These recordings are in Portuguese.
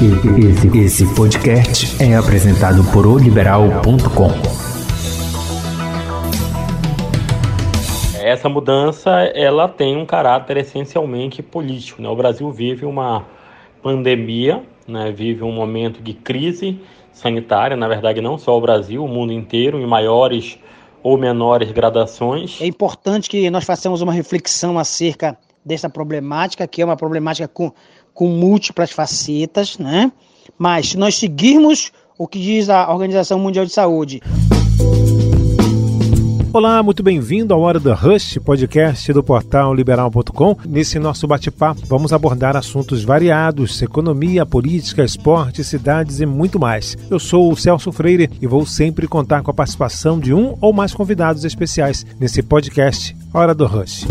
Esse, esse podcast é apresentado por oliberal.com. Essa mudança ela tem um caráter essencialmente político. Né? O Brasil vive uma pandemia, né? vive um momento de crise sanitária, na verdade não só o Brasil, o mundo inteiro, em maiores ou menores gradações. É importante que nós façamos uma reflexão acerca dessa problemática, que é uma problemática com, com múltiplas facetas, né? Mas se nós seguirmos o que diz a Organização Mundial de Saúde. Olá, muito bem-vindo ao Hora do Rush, podcast do portal liberal.com. Nesse nosso bate-papo, vamos abordar assuntos variados: economia, política, esporte, cidades e muito mais. Eu sou o Celso Freire e vou sempre contar com a participação de um ou mais convidados especiais nesse podcast Hora do Rush.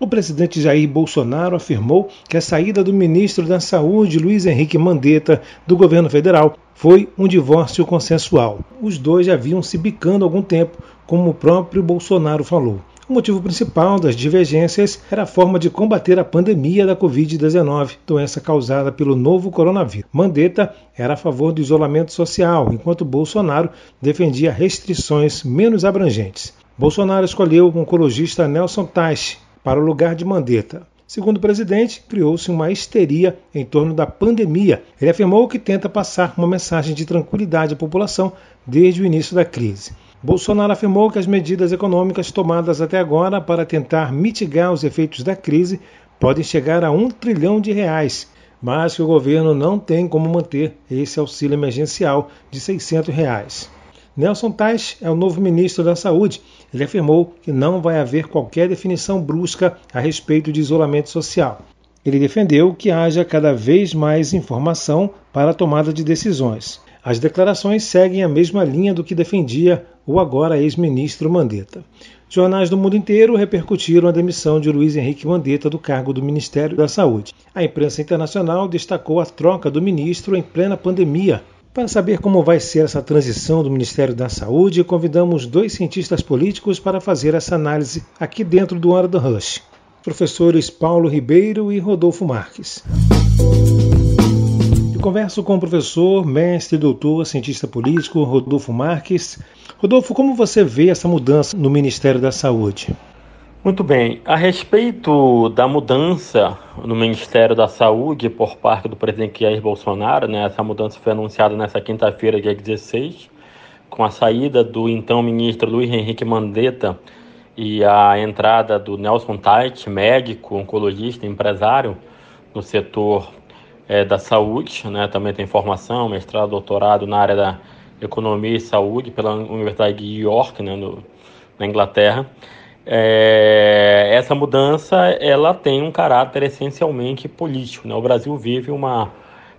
O presidente Jair Bolsonaro afirmou que a saída do ministro da Saúde, Luiz Henrique Mandetta, do governo federal, foi um divórcio consensual. Os dois já vinham se bicando há algum tempo, como o próprio Bolsonaro falou. O motivo principal das divergências era a forma de combater a pandemia da Covid-19, doença causada pelo novo coronavírus. Mandetta era a favor do isolamento social, enquanto Bolsonaro defendia restrições menos abrangentes. Bolsonaro escolheu o oncologista Nelson Teich, para o lugar de Mandetta. Segundo o presidente, criou-se uma histeria em torno da pandemia. Ele afirmou que tenta passar uma mensagem de tranquilidade à população desde o início da crise. Bolsonaro afirmou que as medidas econômicas tomadas até agora para tentar mitigar os efeitos da crise podem chegar a um trilhão de reais, mas que o governo não tem como manter esse auxílio emergencial de 600 reais. Nelson Tais é o novo ministro da Saúde. Ele afirmou que não vai haver qualquer definição brusca a respeito de isolamento social. Ele defendeu que haja cada vez mais informação para a tomada de decisões. As declarações seguem a mesma linha do que defendia o agora ex-ministro Mandetta. Jornais do mundo inteiro repercutiram a demissão de Luiz Henrique Mandetta do cargo do Ministério da Saúde. A imprensa internacional destacou a troca do ministro em plena pandemia, para saber como vai ser essa transição do Ministério da Saúde, convidamos dois cientistas políticos para fazer essa análise aqui dentro do Hora do Rush. Professores Paulo Ribeiro e Rodolfo Marques. Eu converso com o professor, mestre, doutor, cientista político Rodolfo Marques. Rodolfo, como você vê essa mudança no Ministério da Saúde? Muito bem. A respeito da mudança no Ministério da Saúde por parte do presidente Jair Bolsonaro, né, essa mudança foi anunciada nessa quinta-feira, dia 16, com a saída do então ministro Luiz Henrique Mandetta e a entrada do Nelson Tait, médico, oncologista, empresário no setor é, da saúde, né, também tem formação, mestrado, doutorado na área da economia e saúde pela Universidade de York, né, no, na Inglaterra. É, essa mudança ela tem um caráter essencialmente político. Né? O Brasil vive uma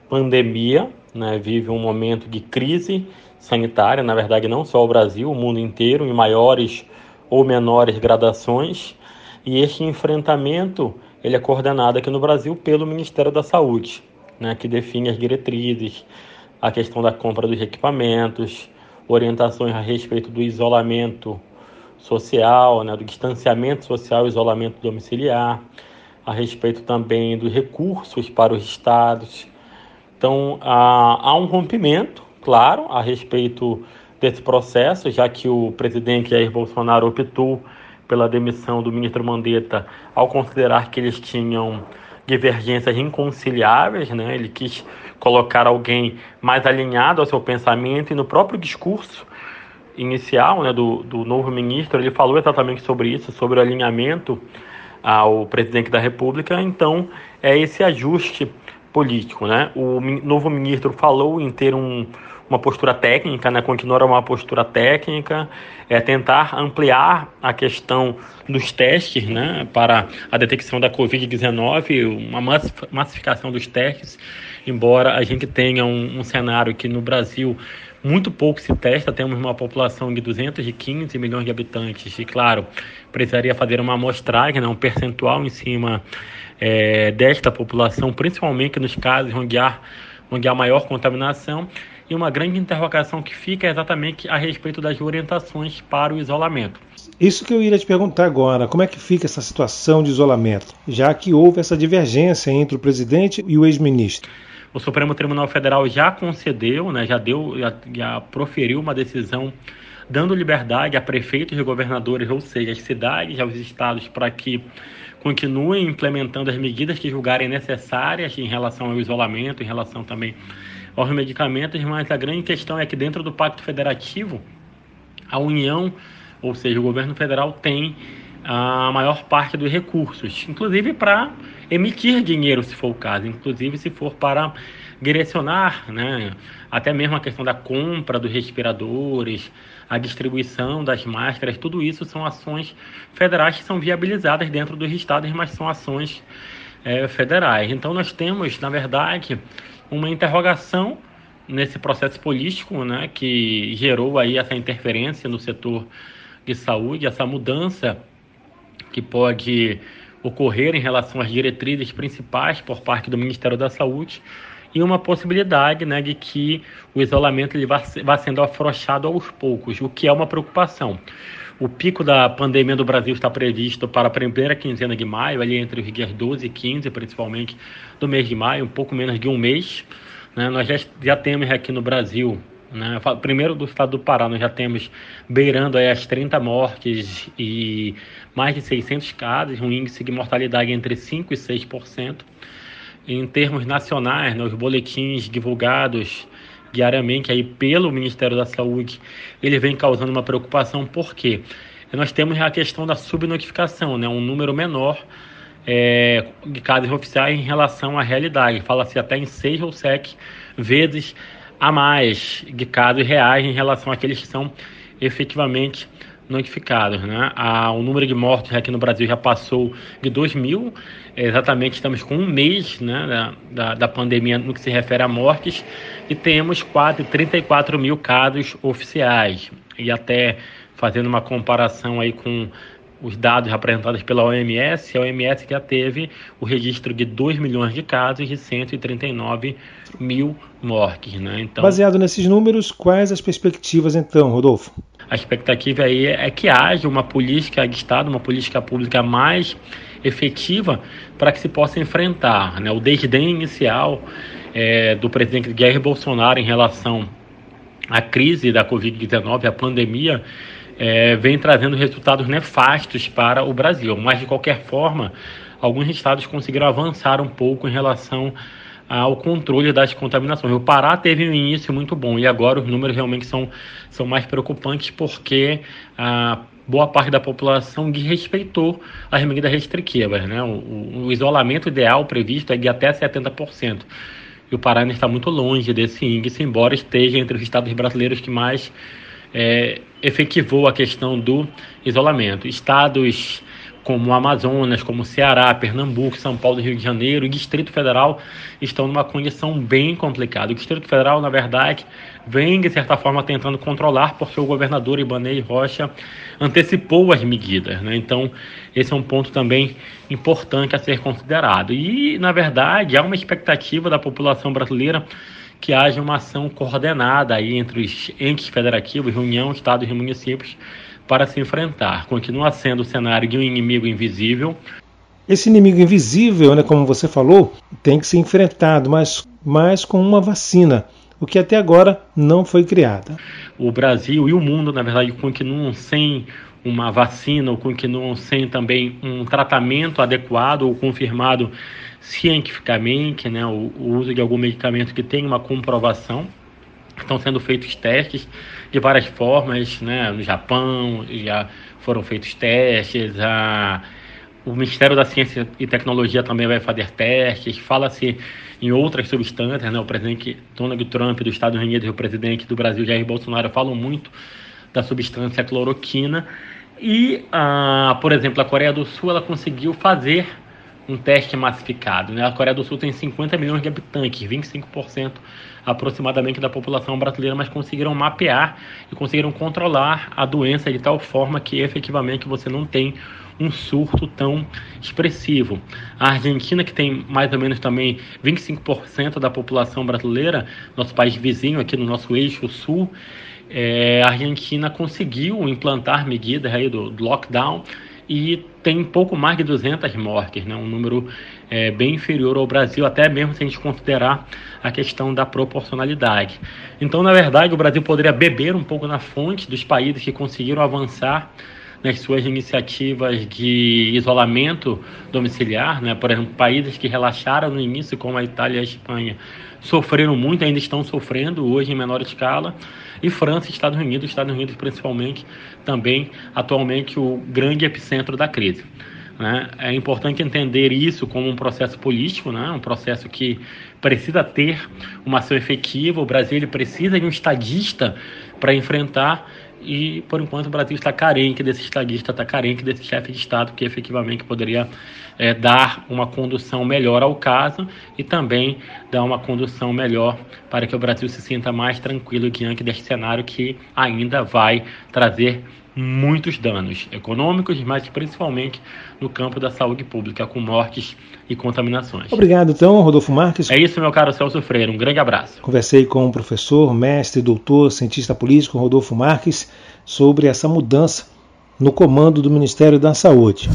pandemia, né? vive um momento de crise sanitária, na verdade não só o Brasil, o mundo inteiro, em maiores ou menores gradações. E este enfrentamento ele é coordenado aqui no Brasil pelo Ministério da Saúde, né? que define as diretrizes, a questão da compra dos equipamentos, orientações a respeito do isolamento social, né, do distanciamento social isolamento domiciliar, a respeito também dos recursos para os estados. Então, há, há um rompimento, claro, a respeito desse processo, já que o presidente Jair Bolsonaro optou pela demissão do ministro Mandetta ao considerar que eles tinham divergências inconciliáveis, né? Ele quis colocar alguém mais alinhado ao seu pensamento e no próprio discurso inicial né, do, do novo ministro, ele falou exatamente sobre isso, sobre o alinhamento ao presidente da República. Então, é esse ajuste político. Né? O novo ministro falou em ter um, uma postura técnica, né, continuar uma postura técnica, é tentar ampliar a questão dos testes né, para a detecção da Covid-19, uma massificação dos testes, embora a gente tenha um, um cenário que no Brasil muito pouco se testa, temos uma população de 215 milhões de habitantes e, claro, precisaria fazer uma amostragem, né, um percentual em cima é, desta população, principalmente nos casos onde há, onde há maior contaminação. E uma grande interrogação que fica é exatamente a respeito das orientações para o isolamento. Isso que eu iria te perguntar agora, como é que fica essa situação de isolamento, já que houve essa divergência entre o presidente e o ex-ministro? O Supremo Tribunal Federal já concedeu, né, já deu, já, já proferiu uma decisão dando liberdade a prefeitos e governadores, ou seja, às cidades, aos estados, para que continuem implementando as medidas que julgarem necessárias em relação ao isolamento, em relação também aos medicamentos, mas a grande questão é que dentro do Pacto Federativo, a União, ou seja, o governo federal tem a maior parte dos recursos, inclusive para emitir dinheiro, se for o caso, inclusive se for para direcionar, né, até mesmo a questão da compra dos respiradores, a distribuição das máscaras, tudo isso são ações federais que são viabilizadas dentro dos estados, mas são ações é, federais. Então nós temos, na verdade, uma interrogação nesse processo político, né, que gerou aí essa interferência no setor de saúde, essa mudança que pode ocorrer em relação às diretrizes principais por parte do Ministério da Saúde e uma possibilidade né, de que o isolamento ele vá, vá sendo afrouxado aos poucos, o que é uma preocupação. O pico da pandemia do Brasil está previsto para a primeira quinzena de maio, ali entre os dias 12 e 15, principalmente do mês de maio, um pouco menos de um mês. Né? Nós já, já temos aqui no Brasil, né? primeiro do estado do Pará, nós já temos beirando as 30 mortes e mais de 600 casos, um índice de mortalidade entre 5% e 6% em termos nacionais, nos né, boletins divulgados diariamente aí pelo Ministério da Saúde, ele vem causando uma preocupação, porque nós temos a questão da subnotificação, né, um número menor é, de casos oficiais em relação à realidade. Fala-se até em seis ou sete vezes a mais de casos reais em relação àqueles que são efetivamente notificados. Né? O número de mortos aqui no Brasil já passou de 2 mil, exatamente estamos com um mês né, da, da, da, pandemia no que se refere a mortes e temos quase 34 mil casos oficiais. E até fazendo uma comparação aí com os dados apresentados pela OMS, a OMS já teve o registro de 2 milhões de casos e 139 mil mortes. Né? Então, Baseado nesses números, quais as perspectivas então, Rodolfo? A expectativa aí é que haja uma política de Estado, uma política pública mais efetiva para que se possa enfrentar né? o desdém inicial é, do presidente Jair Bolsonaro em relação à crise da Covid-19, a pandemia, é, vem trazendo resultados nefastos para o Brasil. Mas, de qualquer forma, alguns estados conseguiram avançar um pouco em relação ao controle das contaminações. O Pará teve um início muito bom e agora os números realmente são, são mais preocupantes porque a boa parte da população desrespeitou as medidas restritivas. Né? O, o, isolamento ideal previsto é de até 70%. E o Pará ainda está muito longe desse índice, embora esteja entre os estados brasileiros que mais é, efetivou a questão do isolamento. Estados como Amazonas, como Ceará, Pernambuco, São Paulo, Rio de Janeiro e Distrito Federal estão numa condição bem complicada. O Distrito Federal, na verdade, vem, de certa forma, tentando controlar, porque o governador Ibanez Rocha antecipou as medidas. Né? Então, esse é um ponto também importante a ser considerado. E, na verdade, há uma expectativa da população brasileira que haja uma ação coordenada aí entre os entes federativos, União, Estados e municípios, para se enfrentar. Continua sendo o cenário de um inimigo invisível. Esse inimigo invisível, né, como você falou, tem que ser enfrentado, mas, mas com uma vacina, o que até agora não foi criada. O Brasil e o mundo, na verdade, continuam sem uma vacina ou continuam sem também um tratamento adequado ou confirmado cientificamente, né, o, o uso de algum medicamento que tem uma comprovação. Estão sendo feitos testes de várias formas, né? No Japão já foram feitos testes, a, o Ministério da Ciência e Tecnologia também vai fazer testes, fala-se em outras substâncias, né? O presidente Donald Trump dos Estados Unidos e o presidente do Brasil, Jair Bolsonaro, falam muito da substância cloroquina. E, ah, por exemplo, a Coreia do Sul ela conseguiu fazer um teste massificado. Né? A Coreia do Sul tem 50 milhões de habitantes, 25% aproximadamente da população brasileira, mas conseguiram mapear e conseguiram controlar a doença de tal forma que efetivamente você não tem um surto tão expressivo. A Argentina, que tem mais ou menos também 25% da população brasileira, nosso país vizinho aqui no nosso eixo sul, é, a Argentina conseguiu implantar medidas aí do, do lockdown e tem pouco mais de 200 mortes, né? um número é, bem inferior ao Brasil, até mesmo se a gente considerar a questão da proporcionalidade. Então, na verdade, o Brasil poderia beber um pouco na fonte dos países que conseguiram avançar nas suas iniciativas de isolamento domiciliar, né? por exemplo, países que relaxaram no início, como a Itália e a Espanha, sofreram muito, ainda estão sofrendo hoje em menor escala, e França e Estados Unidos, Estados Unidos principalmente, também atualmente o grande epicentro da crise. Né? É importante entender isso como um processo político, né? um processo que precisa ter uma ação efetiva. O Brasil ele precisa de um estadista para enfrentar e por enquanto o Brasil está carente desse estadista, está carente desse chefe de Estado que efetivamente poderia é, dar uma condução melhor ao caso e também dar uma condução melhor para que o Brasil se sinta mais tranquilo diante deste cenário que ainda vai trazer muitos danos econômicos, mas principalmente no campo da saúde pública, com mortes e contaminações. Obrigado, então, Rodolfo Marques. É isso, meu caro Celso Freire. Um grande abraço. Conversei com o professor, mestre, doutor, cientista político Rodolfo Marques sobre essa mudança no comando do Ministério da Saúde.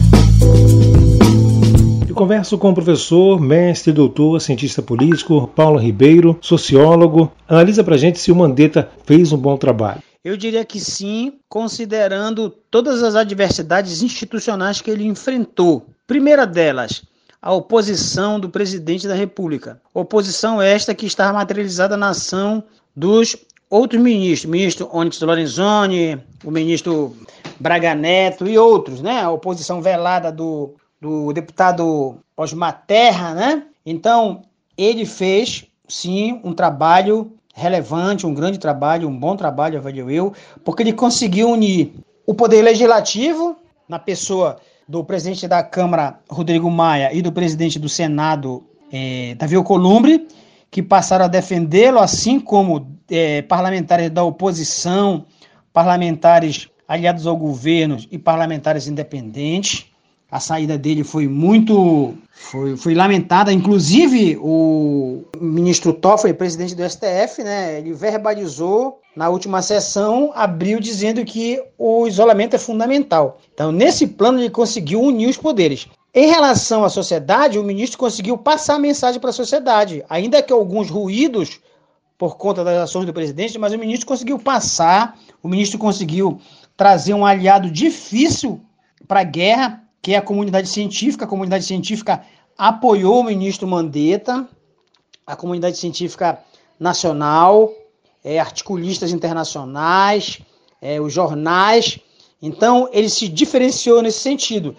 Eu converso com o professor, mestre, doutor, cientista político Paulo Ribeiro, sociólogo. Analisa pra gente se o Mandetta fez um bom trabalho. Eu diria que sim, considerando todas as adversidades institucionais que ele enfrentou. Primeira delas, a oposição do presidente da República. Oposição esta que está materializada na ação dos outros ministros, ministro Onyx Lorenzoni, o ministro Braga Neto e outros, né? A oposição velada do, do deputado Osmar Terra, né? Então, ele fez, sim, um trabalho relevante, um grande trabalho, um bom trabalho, avalio eu, porque ele conseguiu unir o poder legislativo na pessoa do presidente da Câmara, Rodrigo Maia, e do presidente do Senado, é, Davi Alcolumbre, que passaram a defendê-lo, assim como é, parlamentares da oposição, parlamentares aliados ao governo e parlamentares independentes. A saída dele foi muito foi, foi lamentada, inclusive o ministro Toffoli, presidente do STF, né, ele verbalizou na última sessão, abriu dizendo que o isolamento é fundamental. Então, nesse plano, ele conseguiu unir os poderes. Em relação à sociedade, o ministro conseguiu passar a mensagem para a sociedade, ainda que alguns ruídos por conta das ações do presidente, mas o ministro conseguiu passar, o ministro conseguiu trazer um aliado difícil para a guerra, que é a comunidade científica. A comunidade científica apoiou o ministro Mandetta, a comunidade científica nacional, é, articulistas internacionais, é, os jornais. Então, ele se diferenciou nesse sentido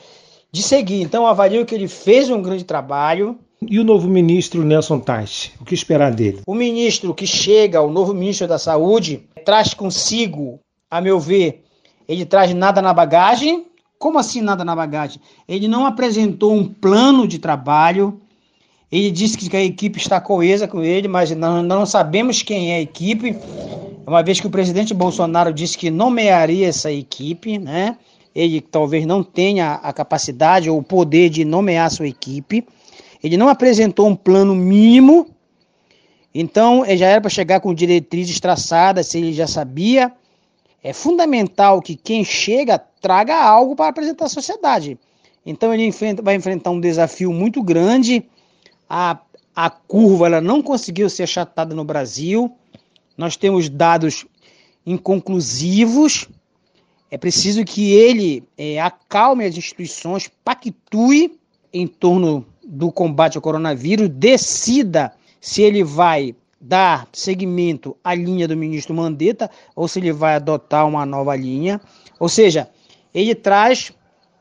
de seguir. Então, avalio que ele fez um grande trabalho. E o novo ministro Nelson Tais, o que esperar dele? O ministro que chega, o novo ministro da Saúde, traz consigo, a meu ver, ele traz nada na bagagem, como assim nada na bagagem? Ele não apresentou um plano de trabalho. Ele disse que a equipe está coesa com ele, mas não, não sabemos quem é a equipe. Uma vez que o presidente Bolsonaro disse que nomearia essa equipe, né? Ele talvez não tenha a capacidade ou o poder de nomear sua equipe. Ele não apresentou um plano mínimo. Então, já era para chegar com diretrizes traçadas, se ele já sabia é fundamental que quem chega traga algo para apresentar à sociedade. Então ele enfrenta, vai enfrentar um desafio muito grande. A, a curva ela não conseguiu ser achatada no Brasil. Nós temos dados inconclusivos. É preciso que ele é, acalme as instituições, pactue em torno do combate ao coronavírus, decida se ele vai dar seguimento à linha do ministro Mandetta ou se ele vai adotar uma nova linha. Ou seja, ele traz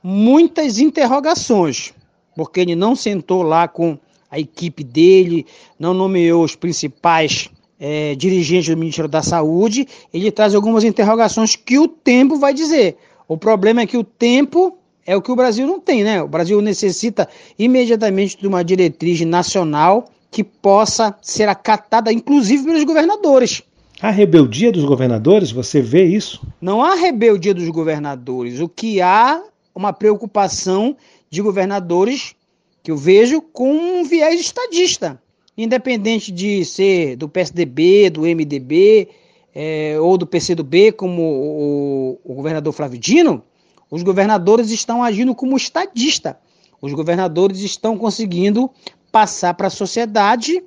muitas interrogações, porque ele não sentou lá com a equipe dele, não nomeou os principais é, dirigentes do Ministério da Saúde. Ele traz algumas interrogações que o tempo vai dizer. O problema é que o tempo é o que o Brasil não tem, né? O Brasil necessita imediatamente de uma diretriz nacional que possa ser acatada, inclusive pelos governadores. A rebeldia dos governadores, você vê isso? Não há rebeldia dos governadores. O que há uma preocupação de governadores que eu vejo com um viés estadista, independente de ser do PSDB, do MDB é, ou do PCdoB, como o, o governador Flávio Dino, Os governadores estão agindo como estadista. Os governadores estão conseguindo passar para a sociedade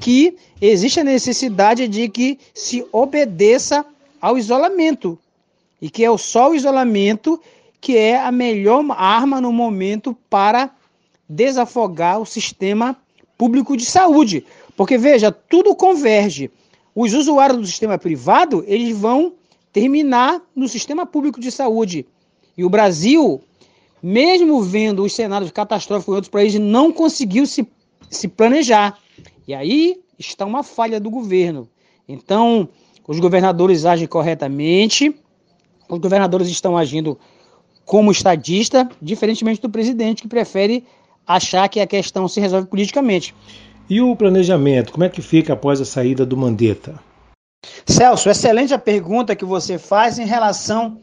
que existe a necessidade de que se obedeça ao isolamento e que é só o isolamento que é a melhor arma no momento para desafogar o sistema público de saúde. Porque veja, tudo converge. Os usuários do sistema privado, eles vão terminar no sistema público de saúde. E o Brasil, mesmo vendo os cenários catastróficos em outros países, não conseguiu se, se planejar. E aí está uma falha do governo. Então, os governadores agem corretamente, os governadores estão agindo como estadista, diferentemente do presidente, que prefere achar que a questão se resolve politicamente. E o planejamento, como é que fica após a saída do Mandetta? Celso, excelente a pergunta que você faz em relação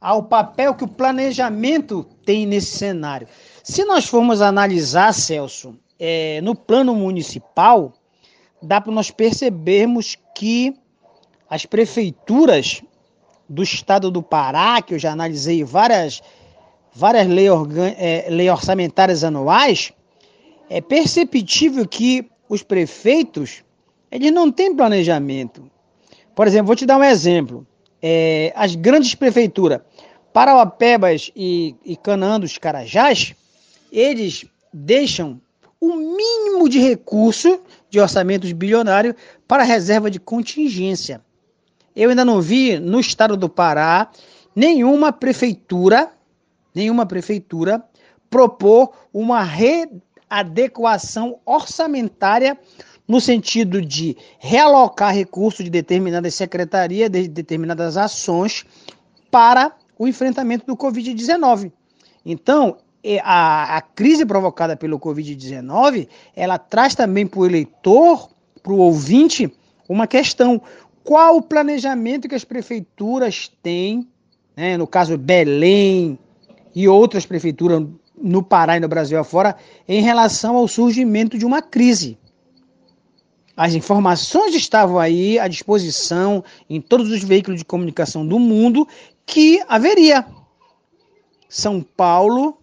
ao papel que o planejamento tem nesse cenário. Se nós formos analisar, Celso, é, no plano municipal, dá para nós percebermos que as prefeituras do estado do Pará, que eu já analisei várias, várias leis, é, lei orçamentárias anuais, é perceptível que os prefeitos eles não têm planejamento. Por exemplo, vou te dar um exemplo. É, as grandes prefeituras, Parauapebas e, e Canaã dos Carajás, eles deixam o mínimo de recurso de orçamentos bilionários para reserva de contingência eu ainda não vi no estado do Pará nenhuma prefeitura, nenhuma prefeitura propor uma readequação orçamentária no sentido de realocar recursos de determinadas secretarias, de determinadas ações para o enfrentamento do Covid-19. Então, a, a, crise provocada pelo Covid-19, ela traz também para o eleitor, para o ouvinte, uma questão qual o planejamento que as prefeituras têm, né, no caso Belém e outras prefeituras no Pará e no Brasil afora, em relação ao surgimento de uma crise. As informações estavam aí à disposição em todos os veículos de comunicação do mundo que haveria. São Paulo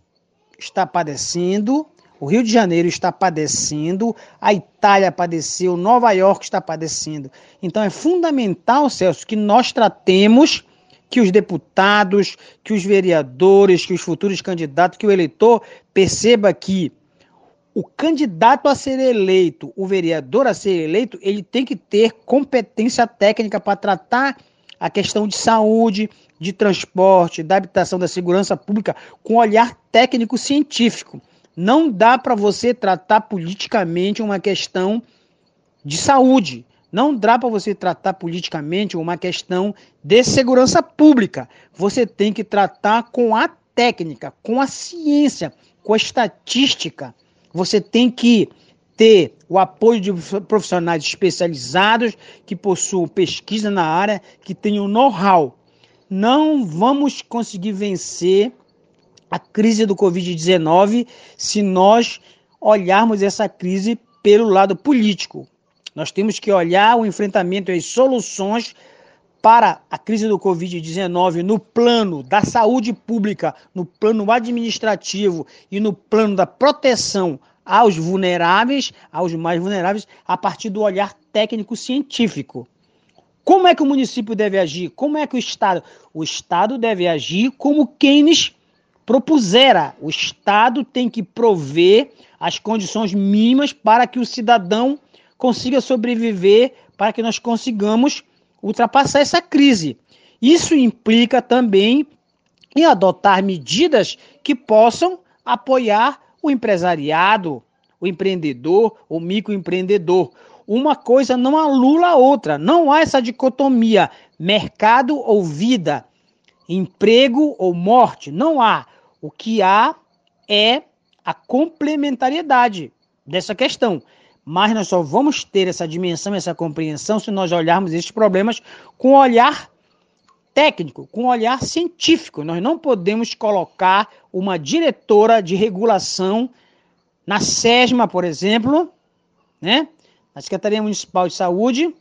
está padecendo o Rio de Janeiro está padecendo, a Itália padeceu, Nova York está padecendo. Então é fundamental, Celso, que nós tratemos que os deputados, que os vereadores, que os futuros candidatos, que o eleitor perceba que o candidato a ser eleito, o vereador a ser eleito, ele tem que ter competência técnica para tratar a questão de saúde, de transporte, da habitação, da segurança pública com olhar técnico científico. Não dá para você tratar politicamente uma questão de saúde. Não dá para você tratar politicamente uma questão de segurança pública. Você tem que tratar com a técnica, com a ciência, com a estatística. Você tem que ter o apoio de profissionais especializados que possuam pesquisa na área, que tenham know-how. Não vamos conseguir vencer a crise do Covid-19 se nós olharmos essa crise pelo lado político. Nós temos que olhar o enfrentamento e as soluções para a crise do Covid-19 no plano da saúde pública, no plano administrativo e no plano da proteção aos vulneráveis, aos mais vulneráveis, a partir do olhar técnico-científico. Como é que o município deve agir? Como é que o Estado? O Estado deve agir como Keynes propusera. O Estado tem que prover as condições mínimas para que o cidadão consiga sobreviver, para que nós consigamos ultrapassar essa crise. Isso implica também em adotar medidas que possam apoiar o empresariado, o empreendedor, o microempreendedor. Uma coisa não anula a outra. Não há essa dicotomia mercado ou vida, emprego ou morte. Não há. O que há é a complementariedade dessa questão. Mas nós só vamos ter essa dimensão, essa compreensão, se nós olharmos esses problemas com olhar técnico, com olhar científico. Nós não podemos colocar uma diretora de regulação na SESMA, por exemplo, né? Na Secretaria Municipal de Saúde,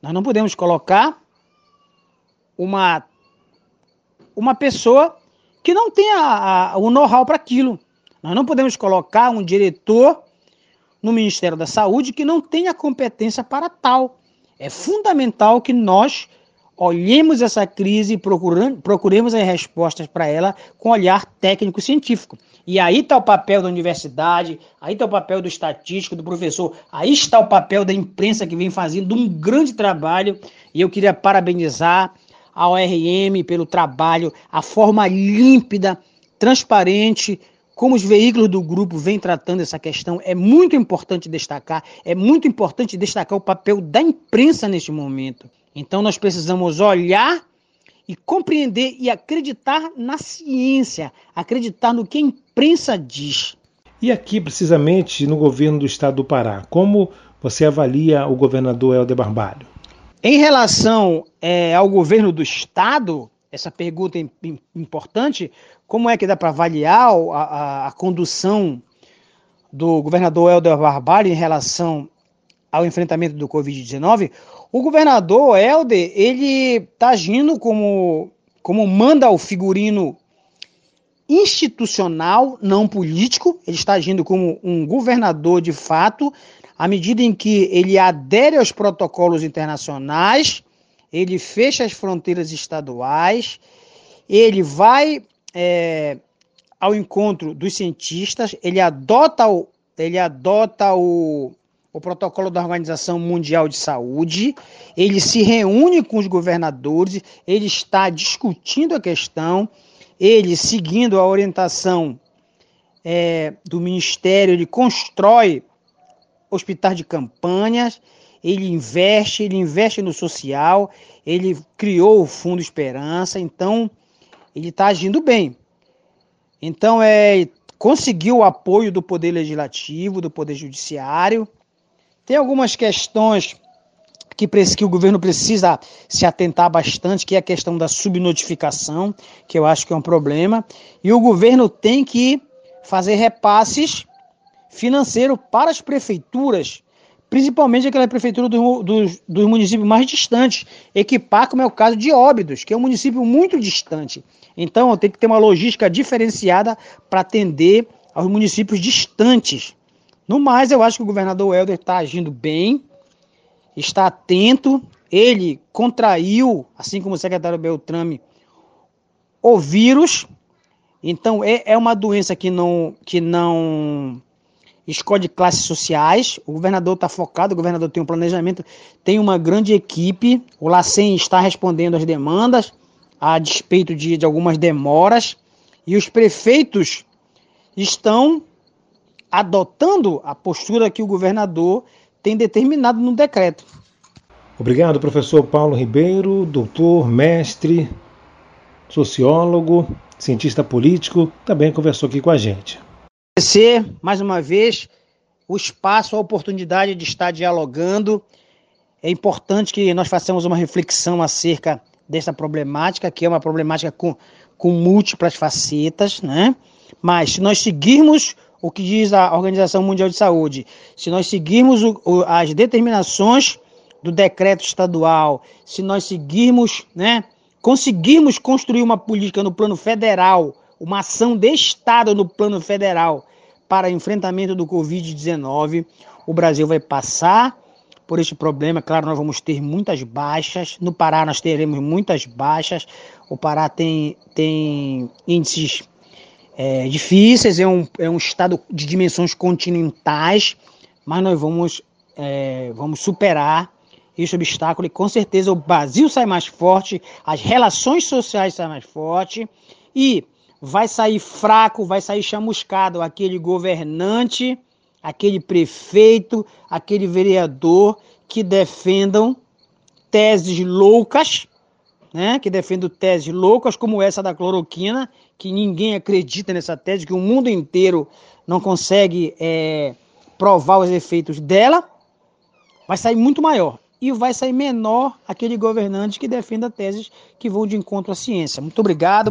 nós não podemos colocar uma, uma pessoa que não tem a, a, o know-how para aquilo. Nós não podemos colocar um diretor no Ministério da Saúde que não tenha competência para tal. É fundamental que nós olhemos essa crise e procuremos as respostas para ela com olhar técnico-científico. E aí está o papel da universidade, aí está o papel do estatístico, do professor, aí está o papel da imprensa que vem fazendo um grande trabalho. E eu queria parabenizar a ORM pelo trabalho, a forma límpida, transparente, como os veículos do grupo vêm tratando essa questão. É muito importante destacar, é muito importante destacar o papel da imprensa neste momento. Então nós precisamos olhar e compreender e acreditar na ciência, acreditar no que a imprensa diz. E aqui, precisamente, no governo do estado do Pará, como você avalia o governador Helder Barbalho? Em relação é, ao governo do estado, essa pergunta é importante, como é que dá para avaliar a, a, a, condução do governador Helder Barbalho em relação ao enfrentamento do Covid-19? O governador Helder, ele está agindo como, como manda o figurino institucional, não político. Ele está agindo como um governador de fato, à medida em que ele adere aos protocolos internacionais, ele fecha as fronteiras estaduais, ele vai é, ao encontro dos cientistas, ele adota o, ele adota o, o protocolo da Organização Mundial de Saúde, ele se reúne com os governadores, ele está discutindo a questão, ele, seguindo a orientação é, do Ministério, ele constrói hospitais de campanhas, ele investe, ele investe no social, ele criou o Fundo Esperança, então ele está agindo bem. Então é conseguiu o apoio do Poder Legislativo, do Poder Judiciário, tem algumas questões que, que o governo precisa se atentar bastante, que é a questão da subnotificação, que eu acho que é um problema. E o governo tem que fazer repasses financeiros para as prefeituras, principalmente aquela prefeitura do, dos, dos municípios mais distantes, equipar, como é o caso de Óbidos, que é um município muito distante. Então, tem que ter uma logística diferenciada para atender aos municípios distantes. No mais, eu acho que o governador Helder está agindo bem, está atento. Ele contraiu, assim como o secretário Beltrame, o vírus. Então, é, é uma doença que não, que não escolhe classes sociais. O governador está focado, o governador tem um planejamento, tem uma grande equipe. O LACEN está respondendo às demandas, a despeito de, de algumas demoras. E os prefeitos estão adotando a postura que o governador tem determinado no decreto. Obrigado, professor Paulo Ribeiro, doutor, mestre, sociólogo, cientista político, também conversou aqui com a gente. Agradecer mais uma vez o espaço, a oportunidade de estar dialogando. É importante que nós façamos uma reflexão acerca dessa problemática, que é uma problemática com, com múltiplas facetas, né? Mas se nós seguirmos o que diz a Organização Mundial de Saúde. Se nós seguirmos o, o, as determinações do decreto estadual, se nós seguirmos, né, conseguirmos construir uma política no plano federal, uma ação de Estado no plano federal para enfrentamento do Covid-19, o Brasil vai passar por este problema. Claro, nós vamos ter muitas baixas. No Pará, nós teremos muitas baixas. O Pará tem, tem índices é, difíceis, é um, é um estado de dimensões continentais, mas nós vamos, é, vamos superar este obstáculo e com certeza o Brasil sai mais forte, as relações sociais saem mais forte e vai sair fraco, vai sair chamuscado aquele governante, aquele prefeito, aquele vereador que defendam teses loucas né, que defende teses loucas como essa da cloroquina, que ninguém acredita nessa tese, que o mundo inteiro não consegue é, provar os efeitos dela, vai sair muito maior. E vai sair menor aquele governante que defenda teses que vão de encontro à ciência. Muito obrigado.